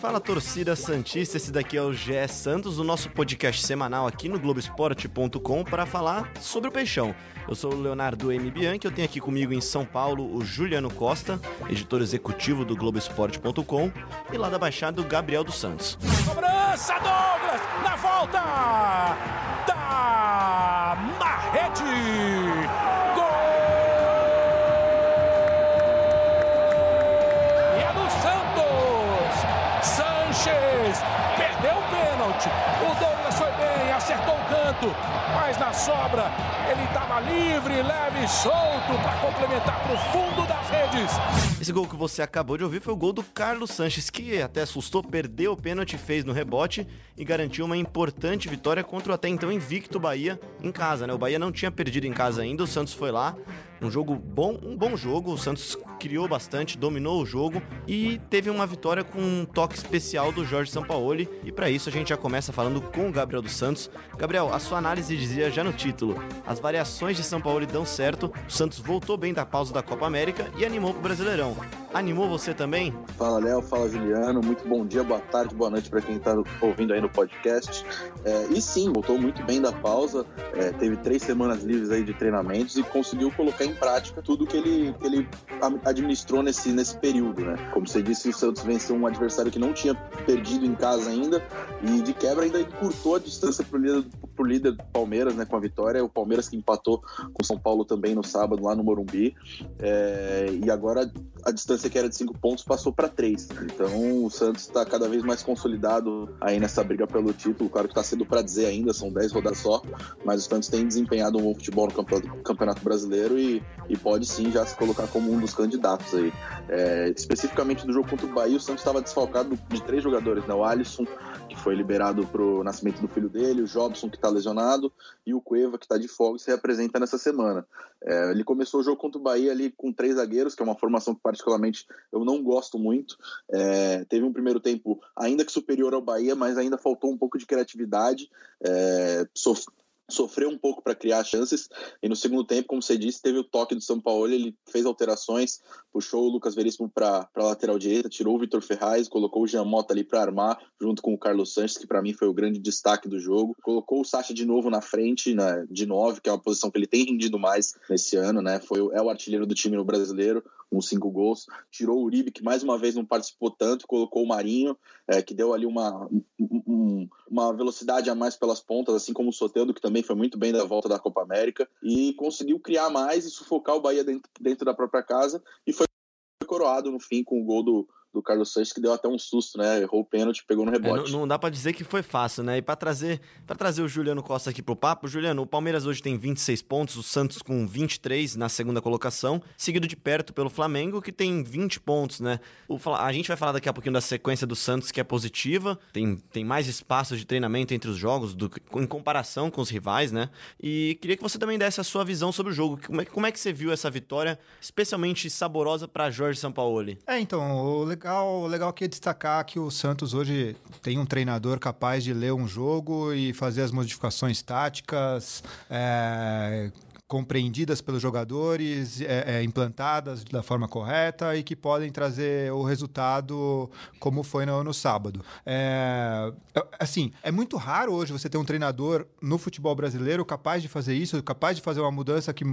Fala torcida Santista, esse daqui é o GE Santos, o nosso podcast semanal aqui no Globoesporte.com para falar sobre o Peixão. Eu sou o Leonardo M. Bianchi, eu tenho aqui comigo em São Paulo o Juliano Costa, editor executivo do Globoesporte.com, e lá da Baixada o Gabriel dos Santos. Cobrança, Douglas, na volta! Mas na sobra ele estava livre, leve solto para complementar para o fundo das redes. Esse gol que você acabou de ouvir foi o gol do Carlos Sanches, que até assustou, perdeu o pênalti, fez no rebote e garantiu uma importante vitória contra o até então invicto Bahia em casa, né? O Bahia não tinha perdido em casa ainda, o Santos foi lá, um jogo bom, um bom jogo, o Santos criou bastante, dominou o jogo e teve uma vitória com um toque especial do Jorge Sampaoli. E para isso a gente já começa falando com o Gabriel dos Santos. Gabriel, a sua análise dizia já no título: as variações de Sampaoli dão certo, o Santos voltou bem da pausa da Copa América e animou pro Brasileirão. Animou você também? Fala Léo, fala Juliano, muito bom dia, boa tarde, boa noite para quem está ouvindo aí no podcast. É, e sim, voltou muito bem da pausa, é, teve três semanas livres aí de treinamentos e conseguiu colocar em prática tudo que ele, que ele administrou nesse, nesse período, né? Como você disse, o Santos venceu um adversário que não tinha perdido em casa ainda e de quebra ainda encurtou a distância pro líder, pro líder do Palmeiras, né, com a vitória. O Palmeiras que empatou com o São Paulo também no sábado lá no Morumbi. É, e agora a distância que era de cinco pontos passou para três. Então o Santos está cada vez mais consolidado aí nessa briga pelo título. Claro que está cedo para dizer ainda, são dez rodadas só, mas o Santos tem desempenhado um bom futebol no Campeonato Brasileiro e, e pode sim já se colocar como um dos candidatos aí. É, especificamente do jogo contra o Bahia, o Santos estava desfalcado de três jogadores, né? O Alisson, que foi liberado pro nascimento do filho dele, o Jobson, que está lesionado, e o Cueva, que está de folga e se representa nessa semana. É, ele começou o jogo contra o Bahia ali com três zagueiros, que é uma formação que particularmente eu não gosto muito. É, teve um primeiro tempo ainda que superior ao Bahia, mas ainda faltou um pouco de criatividade. É, sofreu um pouco para criar chances. E no segundo tempo, como você disse, teve o toque do São Paulo, ele fez alterações, puxou o Lucas Veríssimo para a lateral direita, tirou o Vitor Ferraz, colocou o Jean Mota ali para armar, junto com o Carlos Sanches, que para mim foi o grande destaque do jogo, colocou o Sacha de novo na frente, né, de nove, que é uma posição que ele tem rendido mais nesse ano, né, foi, é o artilheiro do time no brasileiro, com cinco gols, tirou o Uribe, que mais uma vez não participou tanto, colocou o Marinho, é, que deu ali uma, um, uma velocidade a mais pelas pontas, assim como o Soteldo, que também foi muito bem da volta da Copa América, e conseguiu criar mais e sufocar o Bahia dentro, dentro da própria casa, e foi coroado no fim com o gol do, do Carlos Sanches, que deu até um susto, né? Errou o pênalti, pegou no rebote. É, não, não, dá para dizer que foi fácil, né? E para trazer, para trazer o Juliano Costa aqui pro papo, Juliano, o Palmeiras hoje tem 26 pontos, o Santos com 23 na segunda colocação, seguido de perto pelo Flamengo, que tem 20 pontos, né? O, a gente vai falar daqui a pouquinho da sequência do Santos, que é positiva, tem, tem mais espaço de treinamento entre os jogos, do, em comparação com os rivais, né? E queria que você também desse a sua visão sobre o jogo. Como é, como é que você viu essa vitória, especialmente saborosa para Jorge Sampaoli? É, então, o legal, o legal aqui é destacar que o Santos hoje tem um treinador capaz de ler um jogo e fazer as modificações táticas, é, compreendidas pelos jogadores, é, é, implantadas da forma correta e que podem trazer o resultado como foi no, no sábado. É, assim, é muito raro hoje você ter um treinador no futebol brasileiro capaz de fazer isso, capaz de fazer uma mudança que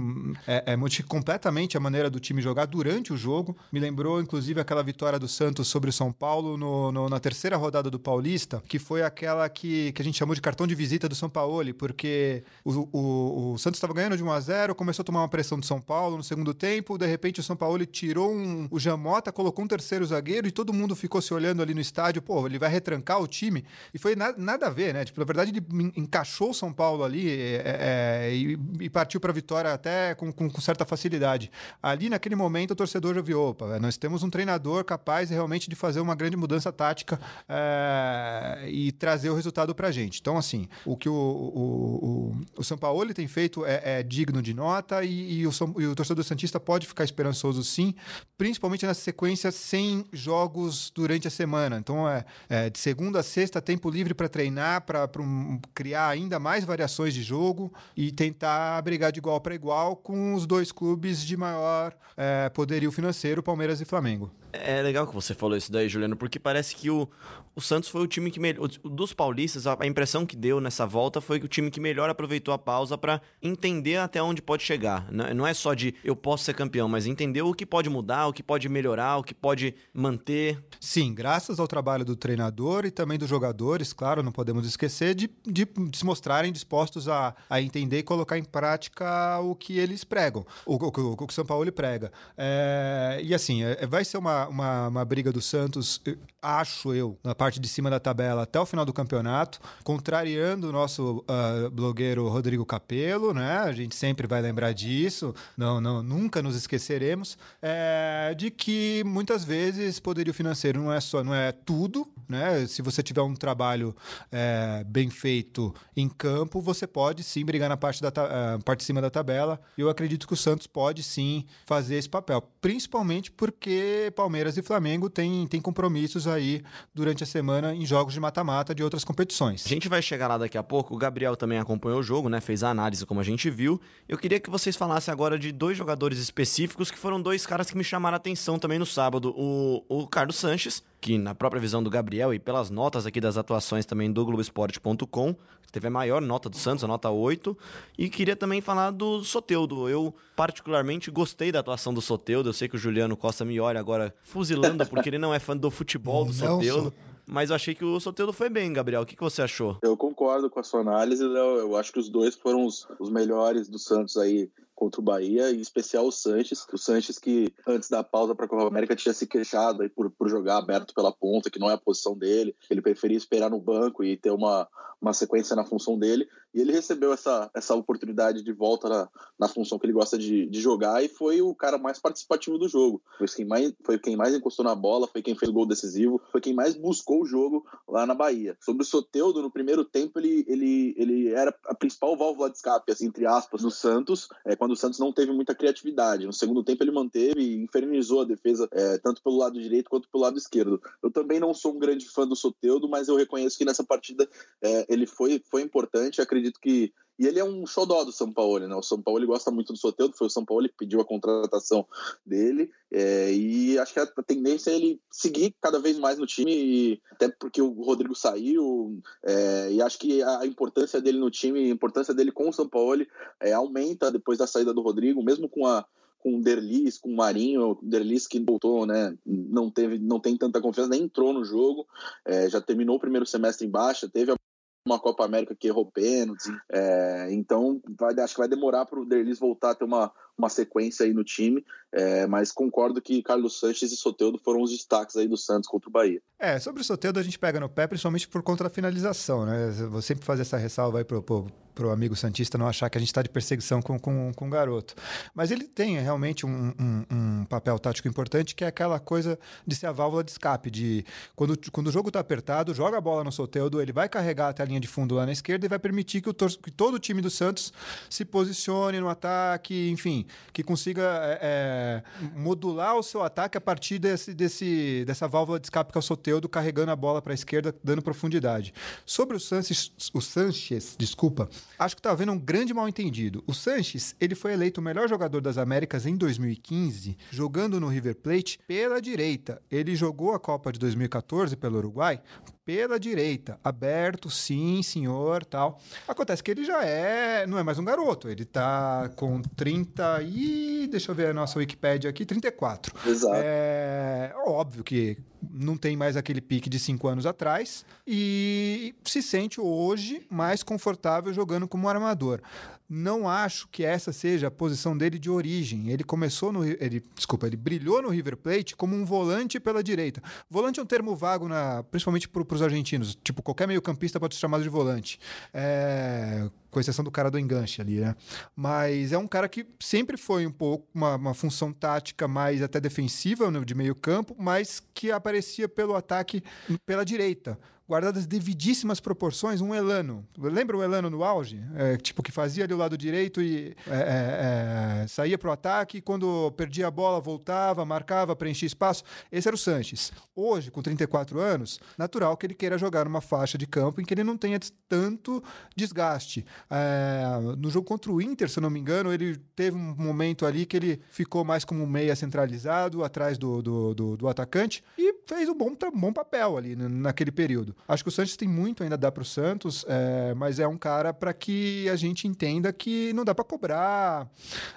é, é, completamente a maneira do time jogar durante o jogo. Me lembrou, inclusive, aquela vitória do Santos sobre o São Paulo no, no, na terceira rodada do Paulista, que foi aquela que, que a gente chamou de cartão de visita do São Paulo, porque o, o, o Santos estava ganhando de 1 a 0 começou a tomar uma pressão do São Paulo no segundo tempo, de repente o São Paulo tirou um, o Jamota, colocou um terceiro zagueiro e todo mundo ficou se olhando ali no estádio, pô, ele vai retrancar o time. E foi na, nada a ver, né? Tipo, na verdade, ele encaixou o São Paulo ali é, é, e, e, partiu para a vitória até com, com, com, certa facilidade. Ali, naquele momento, o torcedor já viu, opa, nós temos um treinador capaz realmente de fazer uma grande mudança tática é, e trazer o resultado pra gente. Então, assim, o que o, o, o, o São Paulo tem feito é, é digno de nota e, e, o, e, o, torcedor Santista pode ficar esperançoso sim, principalmente nessa sequência sem jogos durante a semana. Então, é, é de segunda a sexta, tempo livre para treinar, para um, criar ainda mais variações de jogo e tentar brigar de igual para igual com os dois clubes de maior é, poderio financeiro, Palmeiras e Flamengo. É legal que você falou isso daí, Juliano, porque parece que o, o Santos foi o time que melhor. Dos paulistas, a, a impressão que deu nessa volta foi que o time que melhor aproveitou a pausa para entender até onde pode chegar. Não é só de eu posso ser campeão, mas entender o que pode mudar, o que pode melhorar, o que pode manter. Sim, graças ao trabalho do treinador e também dos jogadores, claro, não podemos esquecer de, de, de se mostrarem dispostos a, a entender e colocar em prática o que eles pregam, o, o, o, o que o São Paulo prega. É, e assim, é, vai ser uma uma, uma, briga do Santos, acho eu, na parte de cima da tabela até o final do campeonato, contrariando o nosso uh, blogueiro Rodrigo Capello, né? A gente sempre vai lembrar disso, não, não, nunca nos esqueceremos, é, de que muitas vezes poderio financeiro não é só, não é tudo, né? Se você tiver um trabalho é, bem feito em campo, você pode sim brigar na parte, da uh, parte de cima da tabela. E eu acredito que o Santos pode sim fazer esse papel, principalmente porque Palmeiras Palmeiras e Flamengo têm, têm compromissos aí durante a semana em jogos de mata-mata de outras competições. A gente vai chegar lá daqui a pouco. O Gabriel também acompanhou o jogo, né? Fez a análise como a gente viu. Eu queria que vocês falassem agora de dois jogadores específicos que foram dois caras que me chamaram a atenção também no sábado. O, o Carlos Sanches, que na própria visão do Gabriel e pelas notas aqui das atuações também do Globoesporte.com, teve a maior nota do Santos, a nota 8. E queria também falar do Soteudo. Eu particularmente gostei da atuação do Soteudo. Eu sei que o Juliano Costa me olha agora fuzilando porque ele não é fã do futebol do Soteudo. Mas eu achei que o Soteudo foi bem, Gabriel. O que, que você achou? Eu concordo com a sua análise, Léo. Eu acho que os dois foram os, os melhores do Santos aí contra o Bahia, em especial o Sanches. O Sanches que antes da pausa para a Copa América tinha se queixado aí por, por jogar aberto pela ponta, que não é a posição dele. Ele preferia esperar no banco e ter uma, uma sequência na função dele. E ele recebeu essa, essa oportunidade de volta na, na função que ele gosta de, de jogar e foi o cara mais participativo do jogo. Foi quem, mais, foi quem mais encostou na bola, foi quem fez o gol decisivo, foi quem mais buscou o jogo lá na Bahia. Sobre o Soteudo, no primeiro tempo, ele, ele, ele era a principal válvula de escape, assim, entre aspas, no Santos, é, quando o Santos não teve muita criatividade. No segundo tempo, ele manteve e infernizou a defesa, é, tanto pelo lado direito quanto pelo lado esquerdo. Eu também não sou um grande fã do Soteudo, mas eu reconheço que nessa partida é, ele foi, foi importante. Acredito que e ele é um xodó do São Paulo, né? O São Paulo gosta muito do Soteldo, foi o São Paulo que pediu a contratação dele. É, e acho que a tendência é ele seguir cada vez mais no time, e, até porque o Rodrigo saiu. É, e acho que a importância dele no time, a importância dele com o São Paulo é, aumenta depois da saída do Rodrigo, mesmo com a com o Derlis, com o Marinho, o Derlis que voltou, né, não teve, não tem tanta confiança, nem entrou no jogo, é, já terminou o primeiro semestre em baixa, teve a uma Copa América que errou pênaltis. É, então, vai, acho que vai demorar para o Derlis voltar a ter uma, uma sequência aí no time. É, mas concordo que Carlos Sanches e Soteudo foram os destaques aí do Santos contra o Bahia. É, sobre o Soteudo a gente pega no pé, principalmente por conta da finalização, né? Vou sempre fazer essa ressalva aí pro, pro, pro amigo Santista não achar que a gente está de perseguição com, com, com o garoto. Mas ele tem realmente um, um, um, papel tático importante, que é aquela coisa de ser a válvula de escape, de quando, quando o jogo está apertado, joga a bola no Soteudo, ele vai carregar até a linha de fundo lá na esquerda e vai permitir que, o que todo o time do Santos se posicione no ataque, enfim, que consiga é, é, modular o seu ataque a partir desse, desse, dessa válvula de escape que é o Soteudo, carregando a bola para a esquerda, dando profundidade. Sobre o Sanches, o Sanches, desculpa, acho que está havendo um grande mal-entendido. O Sanches, ele foi eleito o melhor jogador das Américas em 2015, jogando no River Plate pela direita. Ele jogou a Copa de 2014 pelo Uruguai pela direita, aberto, sim, senhor, tal. Acontece que ele já é, não é mais um garoto, ele tá com 30 e, deixa eu ver a nossa Wikipedia aqui, 34. Exato. É óbvio que não tem mais aquele pique de cinco anos atrás e se sente hoje mais confortável jogando como armador. Não acho que essa seja a posição dele de origem. Ele começou no. Ele, desculpa, ele brilhou no River Plate como um volante pela direita. Volante é um termo vago, na, principalmente para os argentinos. Tipo, qualquer meio-campista pode ser chamado de volante. É, com exceção do cara do enganche ali, né? Mas é um cara que sempre foi um pouco uma, uma função tática mais até defensiva de meio campo, mas que aparecia pelo ataque pela direita. Guardadas devidíssimas proporções, um Elano. Lembra o Elano no auge? É, tipo, que fazia ali o lado direito e é, é, é saía para o ataque, quando perdia a bola, voltava, marcava, preenchia espaço. Esse era o Sanches. Hoje, com 34 anos, natural que ele queira jogar numa faixa de campo em que ele não tenha tanto desgaste. É, no jogo contra o Inter, se eu não me engano, ele teve um momento ali que ele ficou mais como meia centralizado, atrás do, do, do, do atacante, e fez um bom, um bom papel ali naquele período. Acho que o Santos tem muito ainda a dar para o Santos, é, mas é um cara para que a gente entenda que não dá para cobrar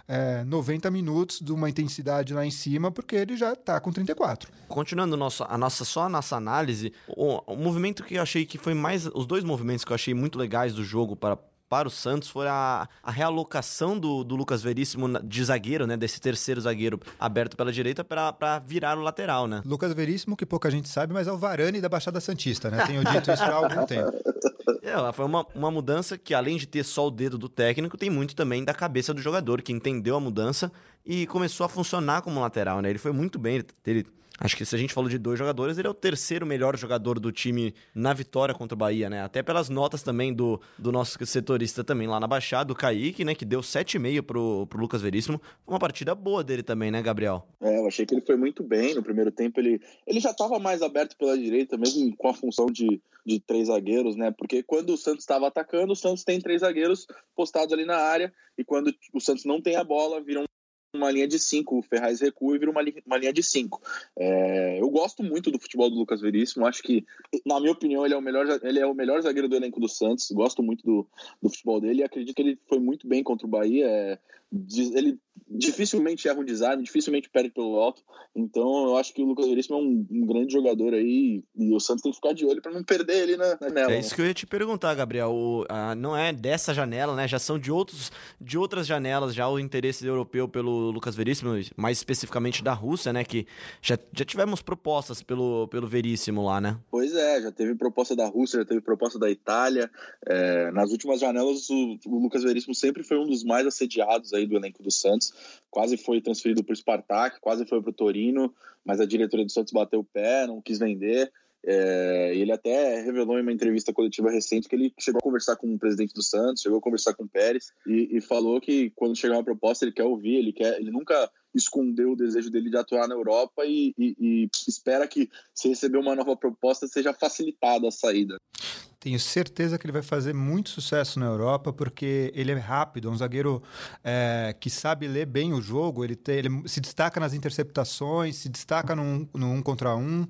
é, 90 minutos de uma intensidade lá em cima, porque ele já está com 34. Continuando nosso, a nossa, só a nossa análise, o, o movimento que eu achei que foi mais. Os dois movimentos que eu achei muito legais do jogo para para o Santos foi a, a realocação do, do, Lucas Veríssimo de zagueiro, né? Desse terceiro zagueiro aberto pela direita para virar o lateral, né? Lucas Veríssimo, que pouca gente sabe, mas é o Varane da Baixada Santista, né? Tenho dito isso há algum tempo. É, foi uma, uma mudança que, além de ter só o dedo do técnico, tem muito também da cabeça do jogador, que entendeu a mudança e começou a funcionar como lateral, né? Ele foi muito bem, ele Acho que se a gente falou de dois jogadores, ele é o terceiro melhor jogador do time na vitória contra o Bahia, né? Até pelas notas também do, do nosso setorista também lá na Baixada, o Kaique, né? Que deu 7,5 pro, pro Lucas Veríssimo. Uma partida boa dele também, né, Gabriel? É, eu achei que ele foi muito bem no primeiro tempo. Ele, ele já estava mais aberto pela direita, mesmo com a função de, de três zagueiros, né? Porque quando o Santos estava atacando, o Santos tem três zagueiros postados ali na área, e quando o Santos não tem a bola, viram uma linha de cinco, o Ferraz recua e vira uma, uma linha de cinco. É, eu gosto muito do futebol do Lucas Veríssimo, acho que, na minha opinião, ele é o melhor, ele é o melhor zagueiro do elenco do Santos, gosto muito do, do futebol dele e acredito que ele foi muito bem contra o Bahia. É, ele dificilmente erra um design, dificilmente perde pelo alto. Então eu acho que o Lucas Veríssimo é um, um grande jogador aí e o Santos tem que ficar de olho para não perder ele na, na janela. É isso que eu ia te perguntar, Gabriel. O, a, não é dessa janela, né? Já são de, outros, de outras janelas já o interesse europeu pelo Lucas Veríssimo, mais especificamente da Rússia, né? Que já, já tivemos propostas pelo, pelo Veríssimo lá, né? Pois é, já teve proposta da Rússia, já teve proposta da Itália. É, nas últimas janelas, o, o Lucas Veríssimo sempre foi um dos mais assediados aí do elenco do Santos quase foi transferido para o Spartak, quase foi para o Torino, mas a diretoria do Santos bateu o pé, não quis vender. É, ele até revelou em uma entrevista coletiva recente que ele chegou a conversar com o presidente do Santos, chegou a conversar com o Pérez e, e falou que quando chegar uma proposta ele quer ouvir, ele quer, ele nunca escondeu o desejo dele de atuar na Europa e, e, e espera que se receber uma nova proposta seja facilitada a saída. Tenho certeza que ele vai fazer muito sucesso na Europa, porque ele é rápido, é um zagueiro é, que sabe ler bem o jogo, ele, tem, ele se destaca nas interceptações, se destaca no, no um contra um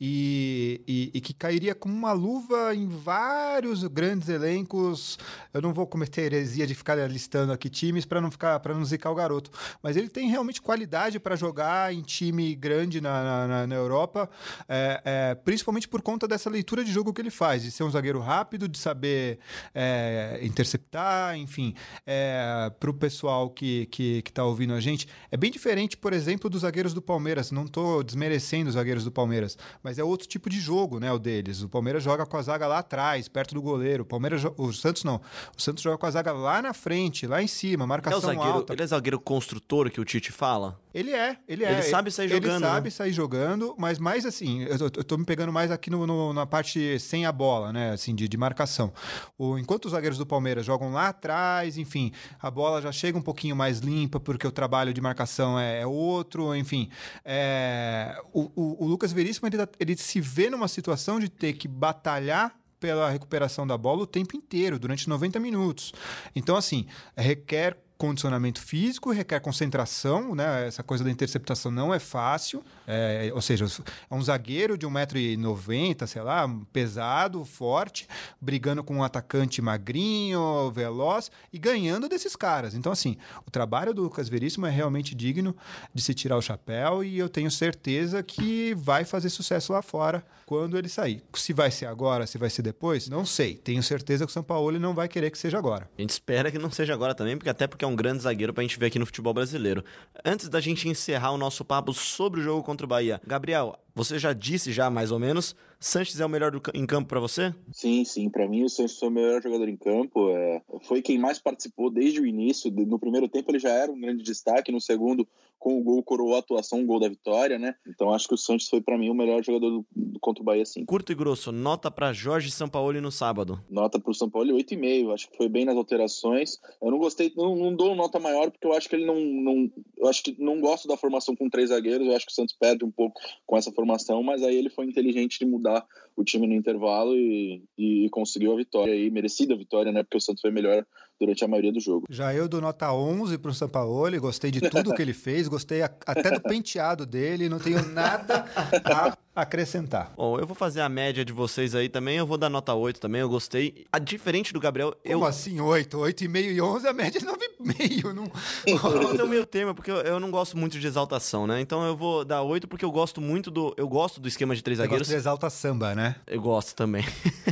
e, e, e, que cairia como uma luva em vários grandes elencos. Eu não vou cometer heresia de ficar listando aqui times para não ficar para não zicar o garoto, mas ele tem realmente qualidade para jogar em time grande na, na, na Europa, é, é, principalmente por conta dessa leitura de jogo que ele faz, de ser um zagueiro rápido, de saber é, interceptar, enfim. É, para o pessoal que que está ouvindo a gente, é bem diferente, por exemplo, dos zagueiros do Palmeiras. Não estou desmerecendo os zagueiros do Palmeiras, mas mas é outro tipo de jogo, né, o deles. O Palmeiras joga com a zaga lá atrás, perto do goleiro. O Palmeiras, o Santos não. O Santos joga com a zaga lá na frente, lá em cima, marcação é zagueiro, alta. Ele é zagueiro construtor que o Tite fala? Ele é, ele é. Ele sabe sair jogando. Ele sabe né? sair jogando, mas mais assim, eu tô, eu tô me pegando mais aqui no, no, na parte sem a bola, né, assim, de, de marcação. O, enquanto os zagueiros do Palmeiras jogam lá atrás, enfim, a bola já chega um pouquinho mais limpa, porque o trabalho de marcação é, é outro, enfim. É, o, o, o Lucas Veríssimo, ele, ele se vê numa situação de ter que batalhar pela recuperação da bola o tempo inteiro, durante 90 minutos. Então, assim, requer condicionamento físico, requer concentração, né? Essa coisa da interceptação não é fácil. É, ou seja, é um zagueiro de 1,90m, sei lá, pesado, forte, brigando com um atacante magrinho, veloz e ganhando desses caras. Então, assim, o trabalho do Lucas Veríssimo é realmente digno de se tirar o chapéu e eu tenho certeza que vai fazer sucesso lá fora quando ele sair. Se vai ser agora, se vai ser depois, não sei. Tenho certeza que o São Paulo não vai querer que seja agora. A gente espera que não seja agora também, porque até porque é um grande zagueiro pra gente ver aqui no futebol brasileiro. Antes da gente encerrar o nosso papo sobre o jogo contra o Bahia, Gabriel, Você já disse já mais ou menos, Sanches é o melhor do, em campo para você? Sim, sim. Para mim, o Sanches foi o melhor jogador em campo. É, foi quem mais participou desde o início. No primeiro tempo, ele já era um grande destaque. No segundo, com o gol, coroou a atuação, um gol da vitória, né? Então, acho que o Sanches foi para mim o melhor jogador do, do, contra o Bahia, sim. Curto e grosso, nota para Jorge Sampaoli no sábado? Nota para o Sampaoli, 8,5. Acho que foi bem nas alterações. Eu não gostei, não, não dou nota maior, porque eu acho que ele não, não. Eu acho que não gosto da formação com três zagueiros. Eu acho que o Santos perde um pouco com essa formação, mas aí ele foi inteligente de mudar o time no intervalo e, e conseguiu a vitória aí, merecida a vitória, né? Porque o Santos foi melhor durante a maioria do jogo. Já eu dou nota 11 para o Sampaoli, gostei de tudo que ele fez, gostei até do penteado dele, não tenho nada a acrescentar. Bom, eu vou fazer a média de vocês aí também, eu vou dar nota 8 também, eu gostei. A diferente do Gabriel, Como eu... assim 8? 8,5 e 11, a média é 9,5. Não... Esse é o meio termo, porque eu, eu, não gosto muito de exaltação, né? Então eu vou dar 8 porque eu gosto muito do... Eu gosto do esquema de três Você zagueiros. De exalta samba, né? Eu gosto também.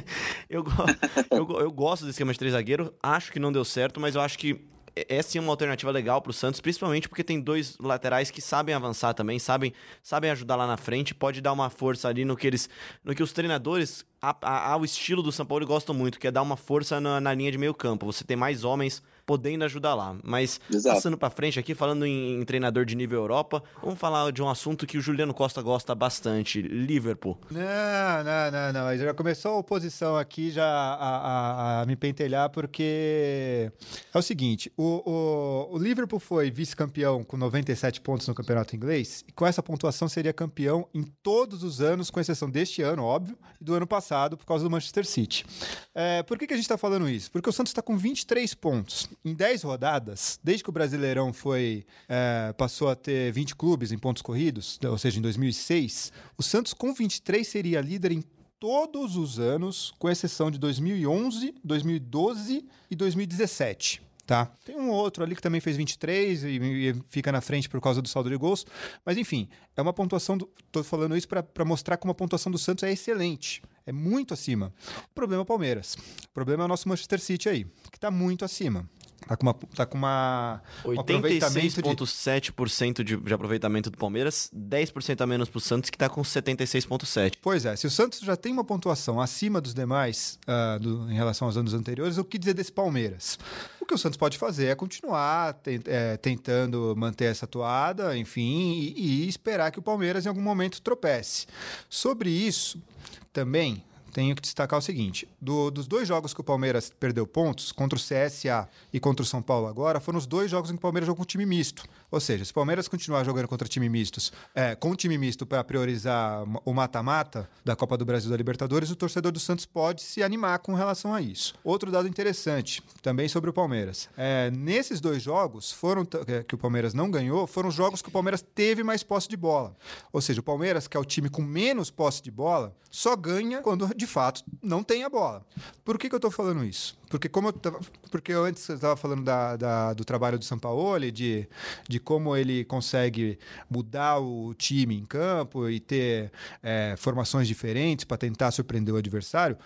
eu, go... eu, eu gosto do esquema de três zagueiros, acho que não deu certo, mas eu acho que é sim uma alternativa legal para o Santos, principalmente porque tem dois laterais que sabem avançar também, sabem, sabem ajudar lá na frente, pode dar uma força ali no que eles, no que os treinadores ao estilo do São Paulo gostam muito, que é dar uma força na, na linha de meio campo. Você tem mais homens podendo ajudar lá. Mas Exato. passando para frente aqui, falando em, em, treinador de nível Europa, vamos falar de um assunto que o Juliano Costa gosta bastante, Liverpool. Não, não, não, não. Já começou a oposição aqui já a, a, a me pentelhar, porque é o seguinte, o, o, o Liverpool foi vice-campeão com 97 pontos no campeonato inglês, e com essa pontuação seria campeão em todos os anos, com exceção deste ano, óbvio, e do ano passado, por causa do Manchester City. É, por que, que a gente está falando isso? Porque o Santos está com 23 pontos em 10 rodadas, desde que o Brasileirão foi é, passou a ter 20 clubes em pontos corridos, ou seja, em 2006, o Santos com 23 seria líder em todos os anos, com exceção de 2011, 2012 e 2017. Tá? Tem um outro ali que também fez 23 e, e fica na frente por causa do saldo de gols. Mas enfim, é uma pontuação. Tô falando isso para mostrar como a pontuação do Santos é excelente. É muito acima. O problema é o Palmeiras. O problema é o nosso Manchester City aí, que está muito acima. Tá com uma. Tá com uma 86,7% de, de aproveitamento do Palmeiras, 10% a menos pro Santos, que tá com 76,7%. Pois é, se o Santos já tem uma pontuação acima dos demais uh, do, em relação aos anos anteriores, o que dizer desse Palmeiras? O que o Santos pode fazer é continuar tent, é, tentando manter essa toada, enfim, e, e esperar que o Palmeiras em algum momento tropece. Sobre isso, também tenho que destacar o seguinte: do, dos dois jogos que o Palmeiras perdeu pontos, contra o CSA e contra o São Paulo agora, foram os dois jogos em que o Palmeiras jogou com time misto. Ou seja, se o Palmeiras continuar jogando contra time mistos, é, com time misto para priorizar o mata-mata da Copa do Brasil da Libertadores, o torcedor do Santos pode se animar com relação a isso. Outro dado interessante, também sobre o Palmeiras. É, nesses dois jogos, foram que o Palmeiras não ganhou, foram jogos que o Palmeiras teve mais posse de bola. Ou seja, o Palmeiras, que é o time com menos posse de bola, só ganha quando de fato não tem a bola. Por que, que eu estou falando isso? Porque como eu tava, porque eu antes estava falando da, da, do trabalho do Sampaoli, de, de como ele consegue mudar o time em campo e ter é, formações diferentes para tentar surpreender o adversário,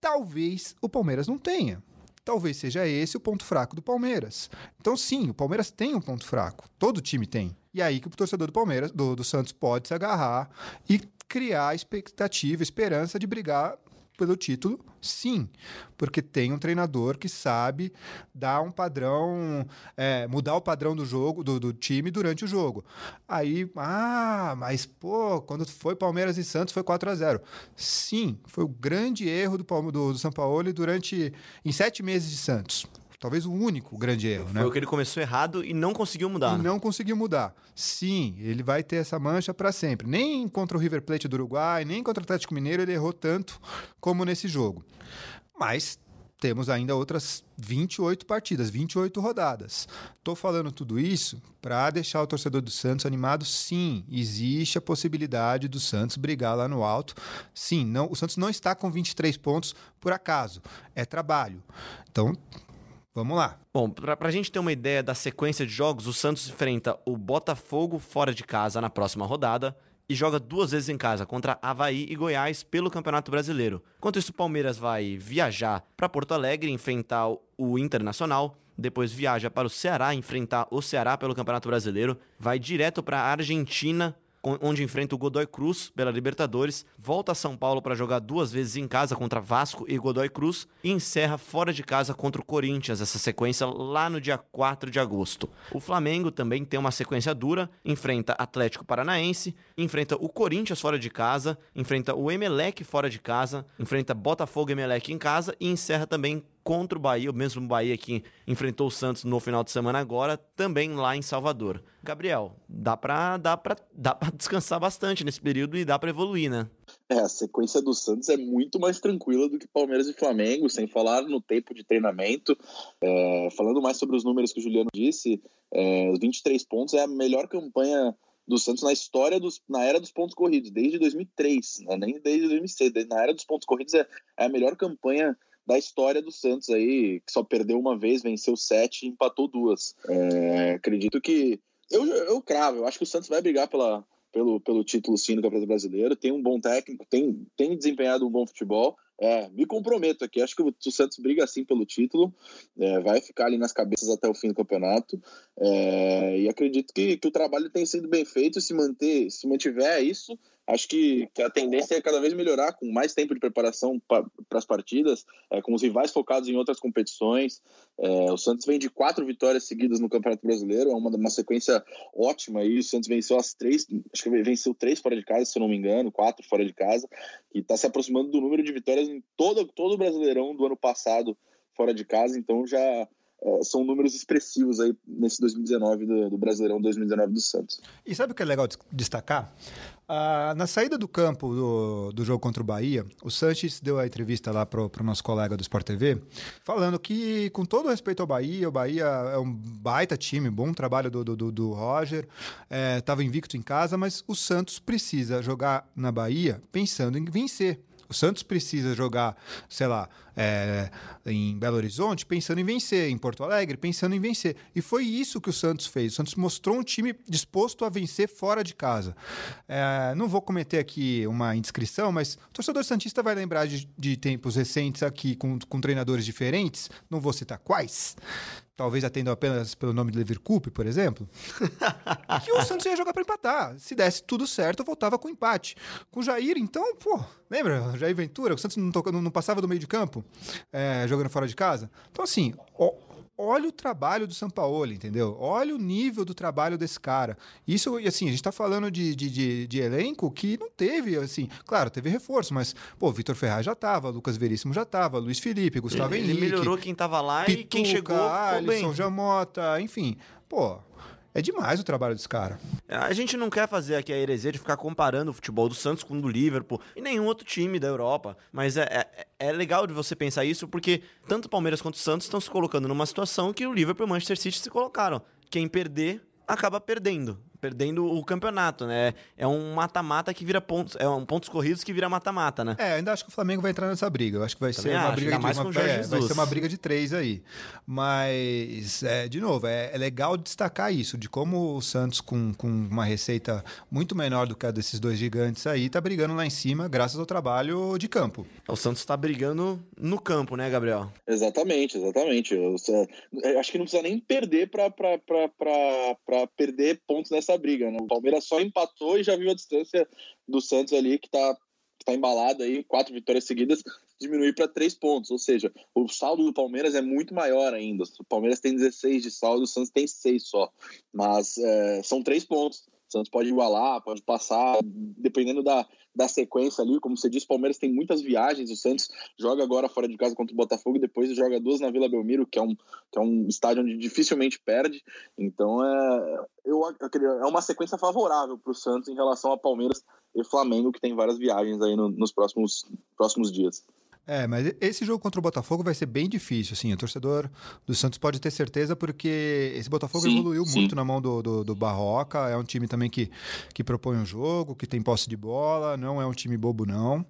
talvez o Palmeiras não tenha. Talvez seja esse o ponto fraco do Palmeiras. Então, sim, o Palmeiras tem um ponto fraco. Todo time tem. E aí que o torcedor do Palmeiras, do, do Santos, pode se agarrar e criar expectativa, esperança de brigar pelo título, sim, porque tem um treinador que sabe dar um padrão, é, mudar o padrão do jogo, do, do, time durante o jogo. Aí, ah, mas pô, quando foi Palmeiras e Santos foi 4 a 0 Sim, foi o grande erro do, do, do São Paulo durante em sete meses de Santos. Talvez o único grande erro, Foi né? Foi o que ele começou errado e não conseguiu mudar. E né? não conseguiu mudar. Sim, ele vai ter essa mancha para sempre. Nem contra o River Plate do Uruguai, nem contra o Atlético Mineiro ele errou tanto como nesse jogo. Mas temos ainda outras 28 partidas, 28 rodadas. Estou falando tudo isso para deixar o torcedor do Santos animado. Sim, existe a possibilidade do Santos brigar lá no alto. Sim, não, o Santos não está com 23 pontos por acaso. É trabalho. Então, Vamos lá. Bom, para a gente ter uma ideia da sequência de jogos, o Santos enfrenta o Botafogo fora de casa na próxima rodada e joga duas vezes em casa contra Havaí e Goiás pelo Campeonato Brasileiro. Enquanto isso, o Palmeiras vai viajar para Porto Alegre enfrentar o Internacional, depois viaja para o Ceará enfrentar o Ceará pelo Campeonato Brasileiro, vai direto para a Argentina onde enfrenta o Godoy Cruz pela Libertadores, volta a São Paulo para jogar duas vezes em casa contra Vasco e Godoy Cruz e encerra fora de casa contra o Corinthians, essa sequência lá no dia 4 de agosto. O Flamengo também tem uma sequência dura, enfrenta Atlético Paranaense, enfrenta o Corinthians fora de casa, enfrenta o Emelec fora de casa, enfrenta Botafogo e Emelec em casa e encerra também contra o Bahia, o mesmo Bahia que enfrentou o Santos no final de semana agora, também lá em Salvador. Gabriel, dá pra, dá pra, dá pra descansar bastante nesse período e dá pra evoluir, né? É, a sequência do Santos é muito mais tranquila do que Palmeiras e Flamengo, sem falar no tempo de treinamento. É, falando mais sobre os números que o Juliano disse, é, os 23 pontos é a melhor campanha do Santos na história dos, na era dos pontos corridos, desde 2003, né? nem desde 2006, na era dos pontos corridos é, é a melhor campanha da história do Santos aí, que só perdeu uma vez, venceu sete empatou duas. É, acredito que. Eu, eu cravo, eu acho que o Santos vai brigar pela, pelo, pelo título sim do Campeonato Brasileiro, tem um bom técnico, tem, tem desempenhado um bom futebol. É, me comprometo aqui, acho que o, Santos briga assim pelo título, é, vai ficar ali nas cabeças até o fim do campeonato. É, e acredito que, que o trabalho tem sido bem feito, se manter, se mantiver isso, acho que, que, a tendência é cada vez melhorar, com mais tempo de preparação para as partidas, é, com os rivais focados em outras competições. É, o Santos vem de quatro vitórias seguidas no Campeonato Brasileiro, é uma, uma sequência ótima aí. O Santos venceu as três, acho que venceu três fora de casa, se eu não me engano, quatro fora de casa, e está se aproximando do número de vitórias em todo, todo o Brasileirão do ano passado fora de casa, então já é, são números expressivos aí nesse 2019 do, do, Brasileirão 2019 do Santos. E sabe o que é legal destacar? Ah, na saída do campo do, do jogo contra o Bahia, o Sanches deu a entrevista lá para o nosso colega do Sport TV, falando que, com todo respeito ao Bahia, o Bahia é um baita time, bom trabalho do, do, do Roger, estava é, invicto em casa, mas o Santos precisa jogar na Bahia pensando em vencer. O Santos precisa jogar, sei lá, é, em Belo Horizonte pensando em vencer, em Porto Alegre pensando em vencer. E foi isso que o Santos fez. O Santos mostrou um time disposto a vencer fora de casa. É, não vou cometer aqui uma indiscrição, mas o torcedor Santista vai lembrar de, de tempos recentes aqui com, com treinadores diferentes, não vou citar quais, talvez atendam apenas pelo nome de Leverkusen, por exemplo, que o Santos ia jogar para empatar. Se desse tudo certo, voltava com empate. Com o Jair, então, pô, lembra? Jair Ventura, o Santos não, não, não passava do meio de campo, é, jogando fora de casa. Então, assim, ó, olha o trabalho do Sampaoli, entendeu? Olha o nível do trabalho desse cara. Isso, assim, a gente tá falando de, de, de, de elenco que não teve, assim, claro, teve reforço, mas, pô, Vitor Ferraz já tava, Lucas Veríssimo já tava, Luiz Felipe, Gustavo ele, Henrique. Ele melhorou quem tava lá Pituca, e quem chegou Alisson, bem. Jamota, enfim. Pô, é demais o trabalho desse cara. A gente não quer fazer aqui a heresia de ficar comparando o futebol do Santos com o do Liverpool e nenhum outro time da Europa. Mas é, é, é legal de você pensar isso porque tanto o Palmeiras quanto o Santos estão se colocando numa situação que o Liverpool e o Manchester City se colocaram. Quem perder acaba perdendo perdendo o campeonato, né? É um mata-mata que vira pontos, é um pontos corridos que vira mata-mata, né? É, ainda acho que o Flamengo vai entrar nessa briga. Eu acho que vai Também ser uma acho, briga de uma, é, vai ser uma briga de três aí. Mas é, de novo, é, é, legal destacar isso de como o Santos com, com uma receita muito menor do que a desses dois gigantes aí tá brigando lá em cima graças ao trabalho de campo. O Santos está brigando no campo, né, Gabriel? Exatamente, exatamente. Eu, eu acho que não precisa nem perder para perder pontos nessa essa briga, né? O Palmeiras só empatou e já viu a distância do Santos ali, que tá, que tá embalado aí, quatro vitórias seguidas, diminuir para três pontos. Ou seja, o saldo do Palmeiras é muito maior ainda. O Palmeiras tem 16 de saldo, o Santos tem seis só. Mas é, são três pontos. O Santos pode igualar, pode passar, dependendo da, da sequência ali. Como você disse, o Palmeiras tem muitas viagens. O Santos joga agora fora de casa contra o Botafogo e depois joga duas na Vila Belmiro, que é um, que é um estádio onde dificilmente perde. Então é, eu, é uma sequência favorável para o Santos em relação a Palmeiras e Flamengo, que tem várias viagens aí no, nos próximos, próximos dias. É, mas esse jogo contra o Botafogo vai ser bem difícil, assim. O torcedor do Santos pode ter certeza, porque esse Botafogo sim, evoluiu sim. muito na mão do, do, do, Barroca. É um time também que, que propõe um jogo, que tem posse de bola, não é um time bobo, não.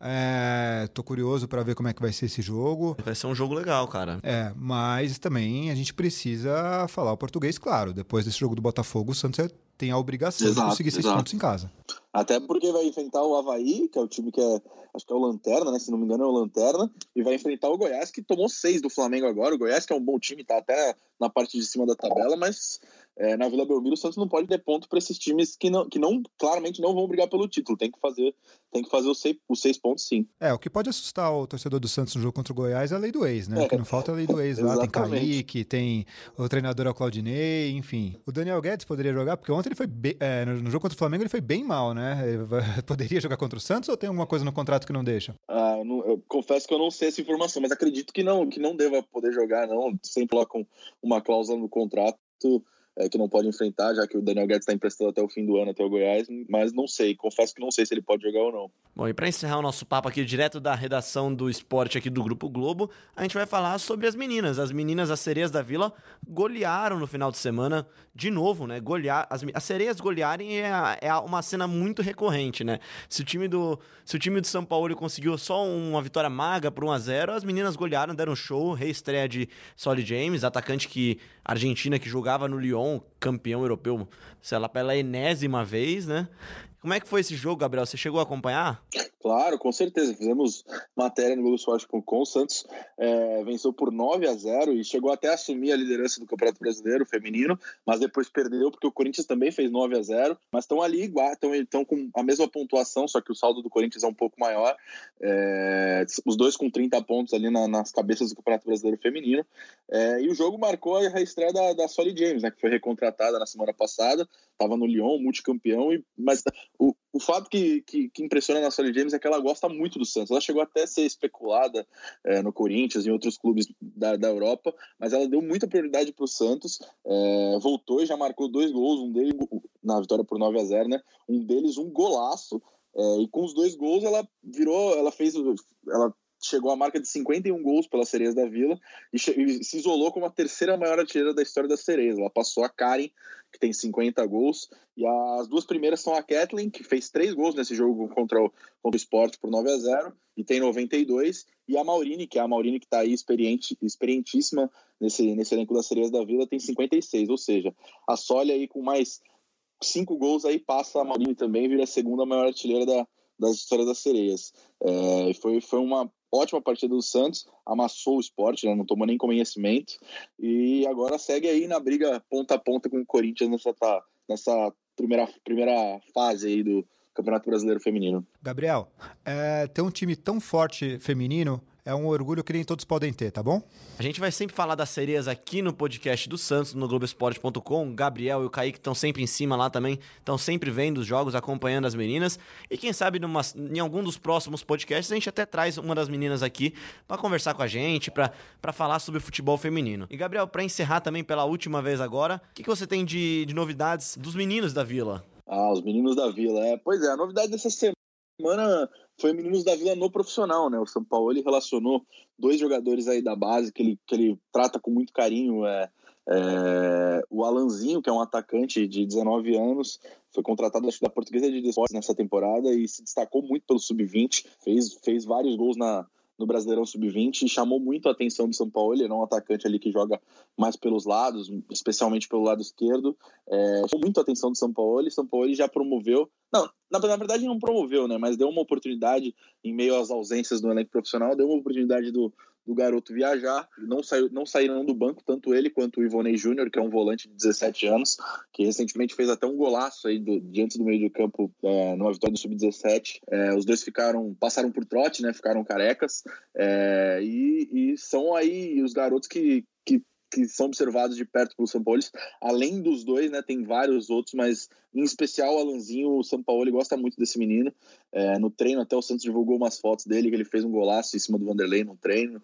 É, tô curioso para ver como é que vai ser esse jogo. Vai ser um jogo legal, cara. É, mas também a gente precisa falar o português, claro. Depois desse jogo do Botafogo, o Santos é tem a obrigação exato, de conseguir seis exato. pontos em casa. Até porque vai enfrentar o Havaí, que é o time que é, acho que é o Lanterna, né? Se não me engano é o Lanterna, e vai enfrentar o Goiás, que tomou seis do Flamengo agora. O Goiás, que é um bom time, tá até na parte de cima da tabela, mas é, na Vila Belmiro, o Santos não pode ter ponto para esses times que não, que não claramente não vão brigar pelo título. Tem que fazer, tem que fazer os seis, os seis pontos, sim. É, o que pode assustar o torcedor do Santos no jogo contra o Goiás é a lei do ex, né? É. O que não falta é a lei do ex lá. tem Kaique, tem o treinador é o Claudinei, enfim. O Daniel Guedes poderia jogar, porque ontem ele foi bem, é, no jogo contra o Flamengo ele foi bem mal, né? Ele poderia jogar contra o Santos ou tem alguma coisa no contrato que não deixa? Ah, eu, não, eu confesso que eu não sei essa informação, mas acredito que não, que não deva poder jogar, não. Sempre colocam uma cláusula no contrato é, que não pode enfrentar, já que o Daniel Guedes está emprestado até o fim do ano, até o Goiás, mas não sei, confesso que não sei se ele pode jogar ou não. Bom, e para encerrar o nosso papo aqui direto da redação do esporte aqui do Grupo Globo, a gente vai falar sobre as meninas. As meninas, as sereias da Vila, golearam no final de semana de novo, né? Golear, as, as sereias golearem é, é uma cena muito recorrente, né? Se o time do, se o time do São Paulo conseguiu só uma vitória maga por 1 a 0 as meninas golearam, deram show, reestreia de Solly James, atacante que argentina que jogava no Lyon, campeão europeu, sei lá, pela enésima vez, né? Como é que foi esse jogo, Gabriel? Você chegou a acompanhar? Claro, com certeza. Fizemos matéria no Globoesporte.com. O Santos é, venceu por 9 a 0 e chegou até a assumir a liderança do Campeonato Brasileiro feminino, mas depois perdeu porque o Corinthians também fez 9 a 0 Mas estão ali igual, estão com a mesma pontuação, só que o saldo do Corinthians é um pouco maior. É, os dois com 30 pontos ali na, nas cabeças do Campeonato Brasileiro feminino. É, e o jogo marcou a estreia da, da Solly James, né, que foi recontratada na semana passada. Estava no Lyon, multicampeão, e, mas o, o fato que, que, que impressiona na Solly James é que ela gosta muito do Santos. Ela chegou até a ser especulada é, no Corinthians e em outros clubes da, da Europa, mas ela deu muita prioridade para o Santos. É, voltou e já marcou dois gols, um deles na vitória por 9 a 0 né? Um deles um golaço. É, e com os dois gols ela virou, ela fez, ela chegou à marca de 51 gols pelas Sereias da Vila e, e se isolou como a terceira maior artilheira da história das Sereias. Ela passou a Karen, que tem 50 gols, e as duas primeiras são a Kathleen, que fez três gols nesse jogo contra o, contra o Sport por 9 a 0 e tem 92, e a Maurine, que é a Maurine que está aí experiente, experientíssima nesse, nesse elenco das Sereias da Vila, tem 56, ou seja, a Sólia aí com mais cinco gols aí passa a Maurine também, vira a segunda maior artilheira da, das histórias das sereias. É, foi, foi uma ótima partida do Santos, amassou o esporte, né, não tomou nem conhecimento, e agora segue aí na briga ponta a ponta com o Corinthians nessa, nessa primeira, primeira fase aí do Campeonato Brasileiro Feminino. Gabriel, é, ter um time tão forte feminino é um orgulho que nem todos podem ter, tá bom? A gente vai sempre falar das sereias aqui no podcast do Santos, no Globoesporte.com. O Gabriel e o Kaique estão sempre em cima lá também, estão sempre vendo os jogos, acompanhando as meninas. E quem sabe numa, em algum dos próximos podcasts a gente até traz uma das meninas aqui para conversar com a gente, para falar sobre futebol feminino. E Gabriel, para encerrar também pela última vez agora, o que, que você tem de, de novidades dos meninos da Vila? Ah, os meninos da Vila, é. Pois é, a novidade dessa semana foi Meninos da Vila no profissional, né? O São Paulo ele relacionou dois jogadores aí da base que ele, que ele trata com muito carinho. É, é, o Alanzinho, que é um atacante de 19 anos, foi contratado da Portuguesa de Desportes nessa temporada e se destacou muito pelo sub-20, fez, fez vários gols na, no Brasileirão Sub-20 e chamou muito a atenção do São Paulo. Ele é um atacante ali que joga mais pelos lados, especialmente pelo lado esquerdo. É, chamou muito a atenção do São Paulo. E São Paulo já promoveu. Não, na, na, verdade não promoveu, né? Mas deu uma oportunidade em meio às ausências do elenco profissional, deu uma oportunidade do, do garoto viajar. Não, saiu, não saíram do banco, tanto ele quanto o Ivonei Júnior, que é um volante de 17 anos, que recentemente fez até um golaço aí do, diante do meio do campo é, numa vitória do Sub-17. É, os dois ficaram, passaram por trote, né? Ficaram carecas. É, e, e são aí os garotos que, que são observados de perto pelo São Paulo. Além dos dois, né, tem vários outros, mas em especial o Alanzinho, o São Paulo gosta muito desse menino. É, no treino, até o Santos divulgou umas fotos dele, que ele fez um golaço em cima do Vanderlei no treino.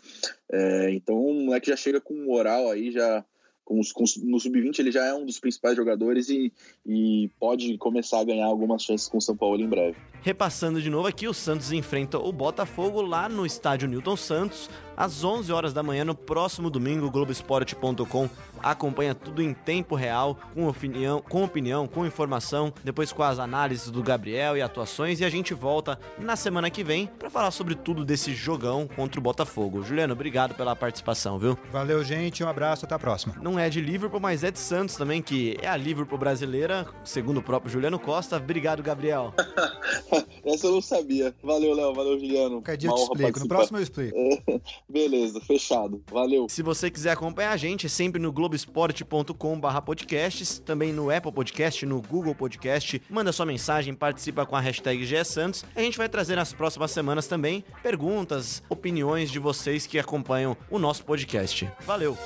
É, então, o moleque já chega com moral aí, já com os, com, no sub-20 ele já é um dos principais jogadores e, e pode começar a ganhar algumas chances com o São Paulo em breve. Repassando de novo aqui, o Santos enfrenta o Botafogo lá no estádio Newton Santos às 11 horas da manhã no próximo domingo. Globoesporte.com acompanha tudo em tempo real, com opinião, com opinião, com informação, depois com as análises do Gabriel e atuações e a gente volta na semana que vem para falar sobre tudo desse jogão contra o Botafogo. Juliano, obrigado pela participação, viu? Valeu, gente, um abraço, até a próxima. Não é de Liverpool, mas é de Santos também, que é a Liverpool brasileira, segundo o próprio Juliano Costa. Obrigado, Gabriel. Essa eu não sabia. Valeu, Léo. Valeu, Juliano. Qualquer dia eu te explico. No próximo eu explico. Beleza, fechado. Valeu. Se você quiser acompanhar a gente, é sempre no globesport.com/barra podcasts, também no Apple Podcast, no Google Podcast. Manda sua mensagem, participa com a hashtag GSantos. A gente vai trazer nas próximas semanas também perguntas, opiniões de vocês que acompanham o nosso podcast. Valeu!